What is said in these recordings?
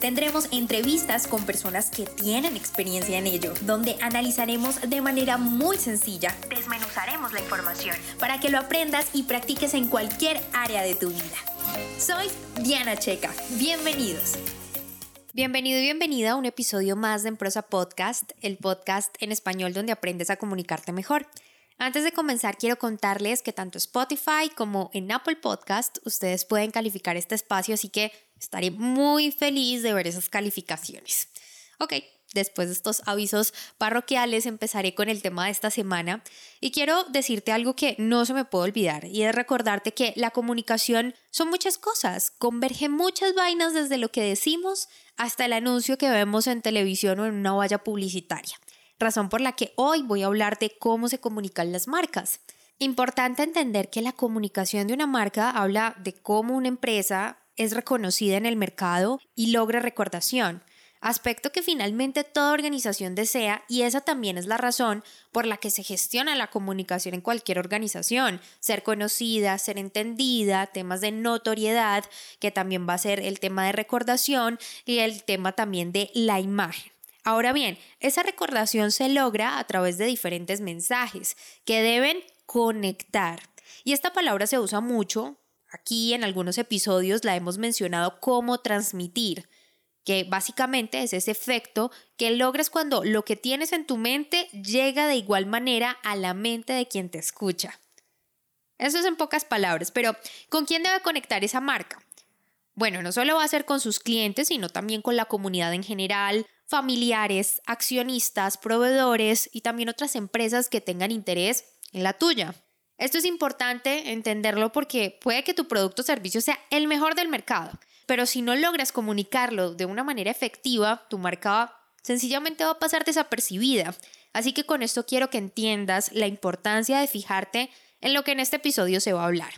Tendremos entrevistas con personas que tienen experiencia en ello, donde analizaremos de manera muy sencilla, desmenuzaremos la información para que lo aprendas y practiques en cualquier área de tu vida. Soy Diana Checa. Bienvenidos. Bienvenido y bienvenida a un episodio más de Emprosa Podcast, el podcast en español donde aprendes a comunicarte mejor. Antes de comenzar, quiero contarles que tanto Spotify como en Apple Podcast ustedes pueden calificar este espacio, así que estaré muy feliz de ver esas calificaciones. Ok, después de estos avisos parroquiales, empezaré con el tema de esta semana y quiero decirte algo que no se me puede olvidar y es recordarte que la comunicación son muchas cosas, converge muchas vainas desde lo que decimos hasta el anuncio que vemos en televisión o en una valla publicitaria razón por la que hoy voy a hablar de cómo se comunican las marcas. Importante entender que la comunicación de una marca habla de cómo una empresa es reconocida en el mercado y logra recordación, aspecto que finalmente toda organización desea y esa también es la razón por la que se gestiona la comunicación en cualquier organización, ser conocida, ser entendida, temas de notoriedad, que también va a ser el tema de recordación y el tema también de la imagen. Ahora bien, esa recordación se logra a través de diferentes mensajes que deben conectar. Y esta palabra se usa mucho. Aquí en algunos episodios la hemos mencionado como transmitir, que básicamente es ese efecto que logras cuando lo que tienes en tu mente llega de igual manera a la mente de quien te escucha. Eso es en pocas palabras, pero ¿con quién debe conectar esa marca? Bueno, no solo va a ser con sus clientes, sino también con la comunidad en general, familiares, accionistas, proveedores y también otras empresas que tengan interés en la tuya. Esto es importante entenderlo porque puede que tu producto o servicio sea el mejor del mercado, pero si no logras comunicarlo de una manera efectiva, tu marca sencillamente va a pasar desapercibida. Así que con esto quiero que entiendas la importancia de fijarte en lo que en este episodio se va a hablar.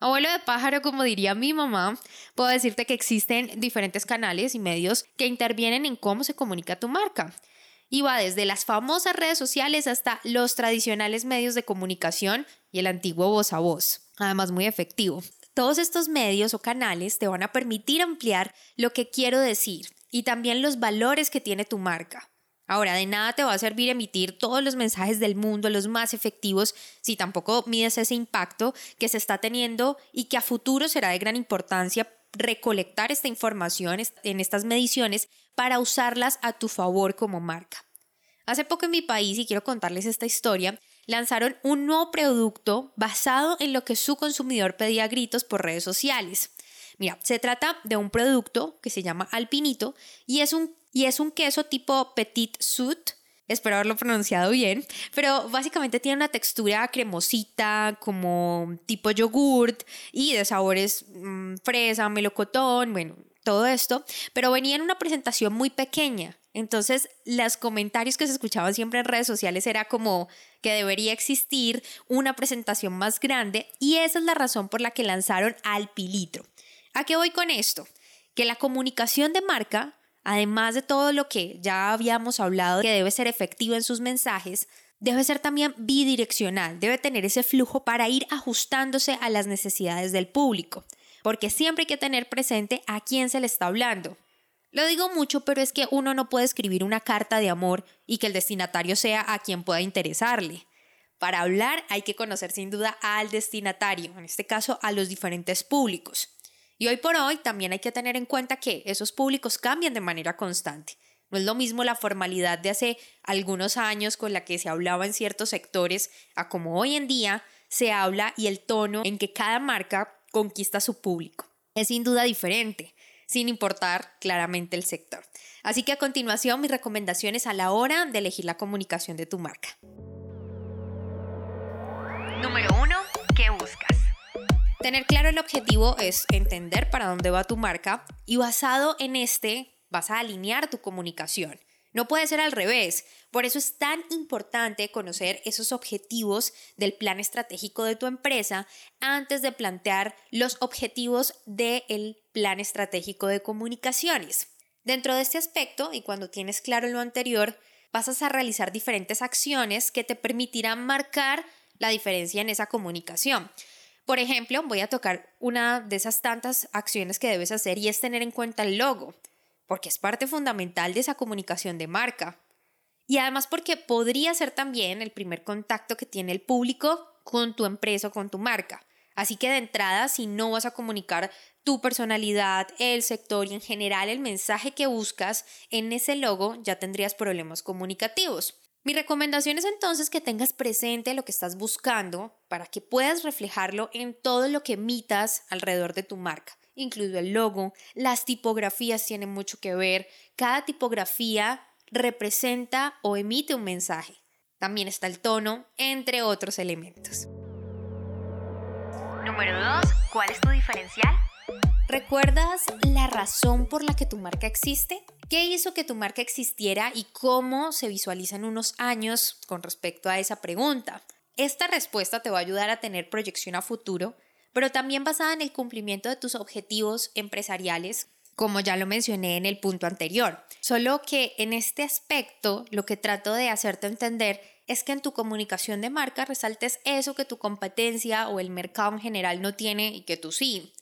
Abuelo de pájaro, como diría mi mamá, puedo decirte que existen diferentes canales y medios que intervienen en cómo se comunica tu marca. Y va desde las famosas redes sociales hasta los tradicionales medios de comunicación y el antiguo voz a voz, además muy efectivo. Todos estos medios o canales te van a permitir ampliar lo que quiero decir y también los valores que tiene tu marca. Ahora, de nada te va a servir emitir todos los mensajes del mundo, los más efectivos, si tampoco mides ese impacto que se está teniendo y que a futuro será de gran importancia recolectar esta información en estas mediciones para usarlas a tu favor como marca. Hace poco en mi país, y quiero contarles esta historia, lanzaron un nuevo producto basado en lo que su consumidor pedía gritos por redes sociales. Mira, se trata de un producto que se llama Alpinito y es un y es un queso tipo Petit Sud. Espero haberlo pronunciado bien, pero básicamente tiene una textura cremosita, como tipo yogurt y de sabores mm, fresa, melocotón, bueno, todo esto, pero venía en una presentación muy pequeña. Entonces, los comentarios que se escuchaban siempre en redes sociales era como que debería existir una presentación más grande y esa es la razón por la que lanzaron Alpilitro. ¿A qué voy con esto? Que la comunicación de marca además de todo lo que ya habíamos hablado que debe ser efectivo en sus mensajes, debe ser también bidireccional, debe tener ese flujo para ir ajustándose a las necesidades del público, porque siempre hay que tener presente a quién se le está hablando. Lo digo mucho, pero es que uno no puede escribir una carta de amor y que el destinatario sea a quien pueda interesarle. Para hablar hay que conocer sin duda al destinatario, en este caso a los diferentes públicos. Y hoy por hoy también hay que tener en cuenta que esos públicos cambian de manera constante. No es lo mismo la formalidad de hace algunos años con la que se hablaba en ciertos sectores a como hoy en día se habla y el tono en que cada marca conquista su público. Es sin duda diferente, sin importar claramente el sector. Así que a continuación mis recomendaciones a la hora de elegir la comunicación de tu marca. Número 1. ¿Qué buscas? Tener claro el objetivo es entender para dónde va tu marca y basado en este vas a alinear tu comunicación. No puede ser al revés. Por eso es tan importante conocer esos objetivos del plan estratégico de tu empresa antes de plantear los objetivos del plan estratégico de comunicaciones. Dentro de este aspecto, y cuando tienes claro lo anterior, pasas a realizar diferentes acciones que te permitirán marcar la diferencia en esa comunicación. Por ejemplo, voy a tocar una de esas tantas acciones que debes hacer y es tener en cuenta el logo porque es parte fundamental de esa comunicación de marca. Y además porque podría ser también el primer contacto que tiene el público con tu empresa o con tu marca. Así que de entrada, si no vas a comunicar tu personalidad, el sector y en general el mensaje que buscas en ese logo, ya tendrías problemas comunicativos. Mi recomendación es entonces que tengas presente lo que estás buscando para que puedas reflejarlo en todo lo que emitas alrededor de tu marca incluido el logo. Las tipografías tienen mucho que ver. Cada tipografía representa o emite un mensaje. También está el tono, entre otros elementos. Número 2. ¿Cuál es tu diferencial? ¿Recuerdas la razón por la que tu marca existe? ¿Qué hizo que tu marca existiera y cómo se visualiza en unos años con respecto a esa pregunta? Esta respuesta te va a ayudar a tener proyección a futuro pero también basada en el cumplimiento de tus objetivos empresariales, como ya lo mencioné en el punto anterior. Solo que en este aspecto lo que trato de hacerte entender es que en tu comunicación de marca resaltes eso que tu competencia o el mercado en general no tiene y que tú sí.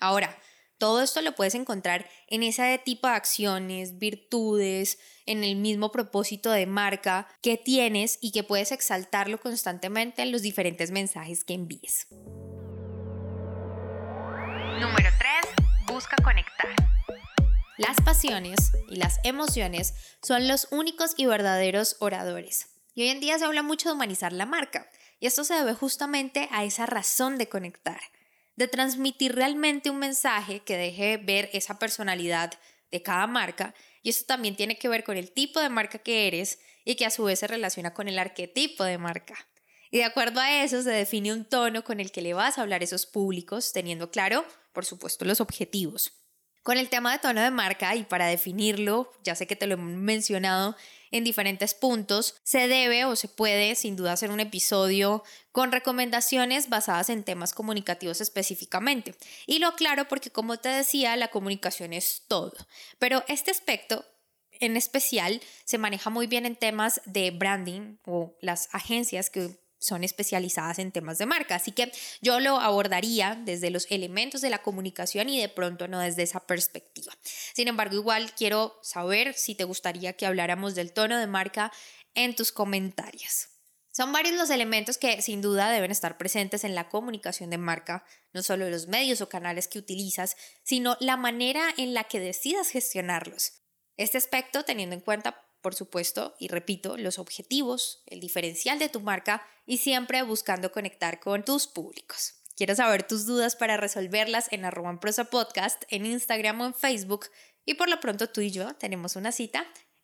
Ahora, todo esto lo puedes encontrar en ese tipo de acciones, virtudes, en el mismo propósito de marca que tienes y que puedes exaltarlo constantemente en los diferentes mensajes que envíes. Número 3. Busca conectar. Las pasiones y las emociones son los únicos y verdaderos oradores. Y hoy en día se habla mucho de humanizar la marca. Y esto se debe justamente a esa razón de conectar, de transmitir realmente un mensaje que deje ver esa personalidad de cada marca. Y eso también tiene que ver con el tipo de marca que eres y que a su vez se relaciona con el arquetipo de marca. Y de acuerdo a eso se define un tono con el que le vas a hablar a esos públicos, teniendo claro por supuesto, los objetivos. Con el tema de tono de marca y para definirlo, ya sé que te lo he mencionado en diferentes puntos, se debe o se puede sin duda hacer un episodio con recomendaciones basadas en temas comunicativos específicamente. Y lo aclaro porque como te decía, la comunicación es todo. Pero este aspecto en especial se maneja muy bien en temas de branding o las agencias que son especializadas en temas de marca. Así que yo lo abordaría desde los elementos de la comunicación y de pronto no desde esa perspectiva. Sin embargo, igual quiero saber si te gustaría que habláramos del tono de marca en tus comentarios. Son varios los elementos que sin duda deben estar presentes en la comunicación de marca, no solo los medios o canales que utilizas, sino la manera en la que decidas gestionarlos. Este aspecto teniendo en cuenta por supuesto, y repito, los objetivos, el diferencial de tu marca y siempre buscando conectar con tus públicos. Quiero saber tus dudas para resolverlas en arroba prosa podcast, en Instagram o en Facebook. Y por lo pronto tú y yo tenemos una cita